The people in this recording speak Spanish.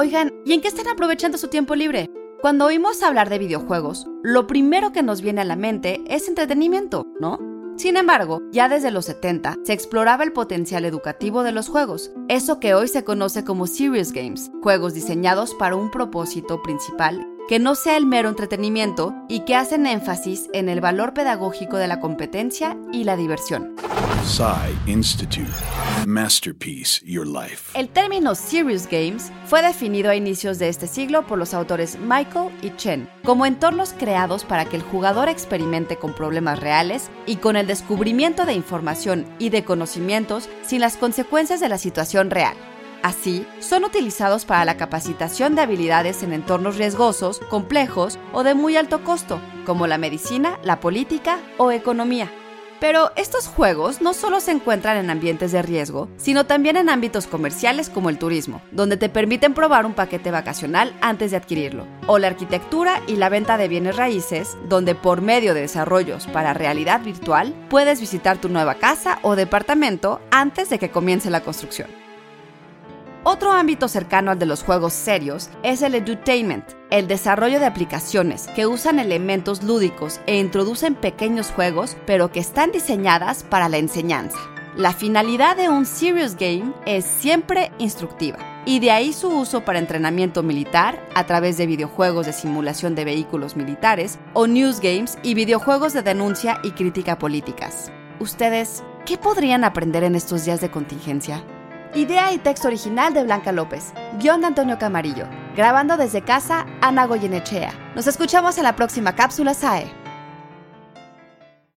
Oigan, ¿y en qué están aprovechando su tiempo libre? Cuando oímos hablar de videojuegos, lo primero que nos viene a la mente es entretenimiento, ¿no? Sin embargo, ya desde los 70 se exploraba el potencial educativo de los juegos, eso que hoy se conoce como Serious Games, juegos diseñados para un propósito principal que no sea el mero entretenimiento y que hacen énfasis en el valor pedagógico de la competencia y la diversión. Institute. Masterpiece Your Life. El término Serious Games fue definido a inicios de este siglo por los autores Michael y Chen como entornos creados para que el jugador experimente con problemas reales y con el descubrimiento de información y de conocimientos sin las consecuencias de la situación real. Así, son utilizados para la capacitación de habilidades en entornos riesgosos, complejos o de muy alto costo, como la medicina, la política o economía. Pero estos juegos no solo se encuentran en ambientes de riesgo, sino también en ámbitos comerciales como el turismo, donde te permiten probar un paquete vacacional antes de adquirirlo, o la arquitectura y la venta de bienes raíces, donde por medio de desarrollos para realidad virtual puedes visitar tu nueva casa o departamento antes de que comience la construcción. Otro ámbito cercano al de los juegos serios es el edutainment, el desarrollo de aplicaciones que usan elementos lúdicos e introducen pequeños juegos, pero que están diseñadas para la enseñanza. La finalidad de un serious game es siempre instructiva, y de ahí su uso para entrenamiento militar a través de videojuegos de simulación de vehículos militares o news games y videojuegos de denuncia y crítica políticas. ¿Ustedes qué podrían aprender en estos días de contingencia? Idea y texto original de Blanca López. Guión de Antonio Camarillo. Grabando desde casa, Ana Goyenechea. Nos escuchamos en la próxima cápsula SAE.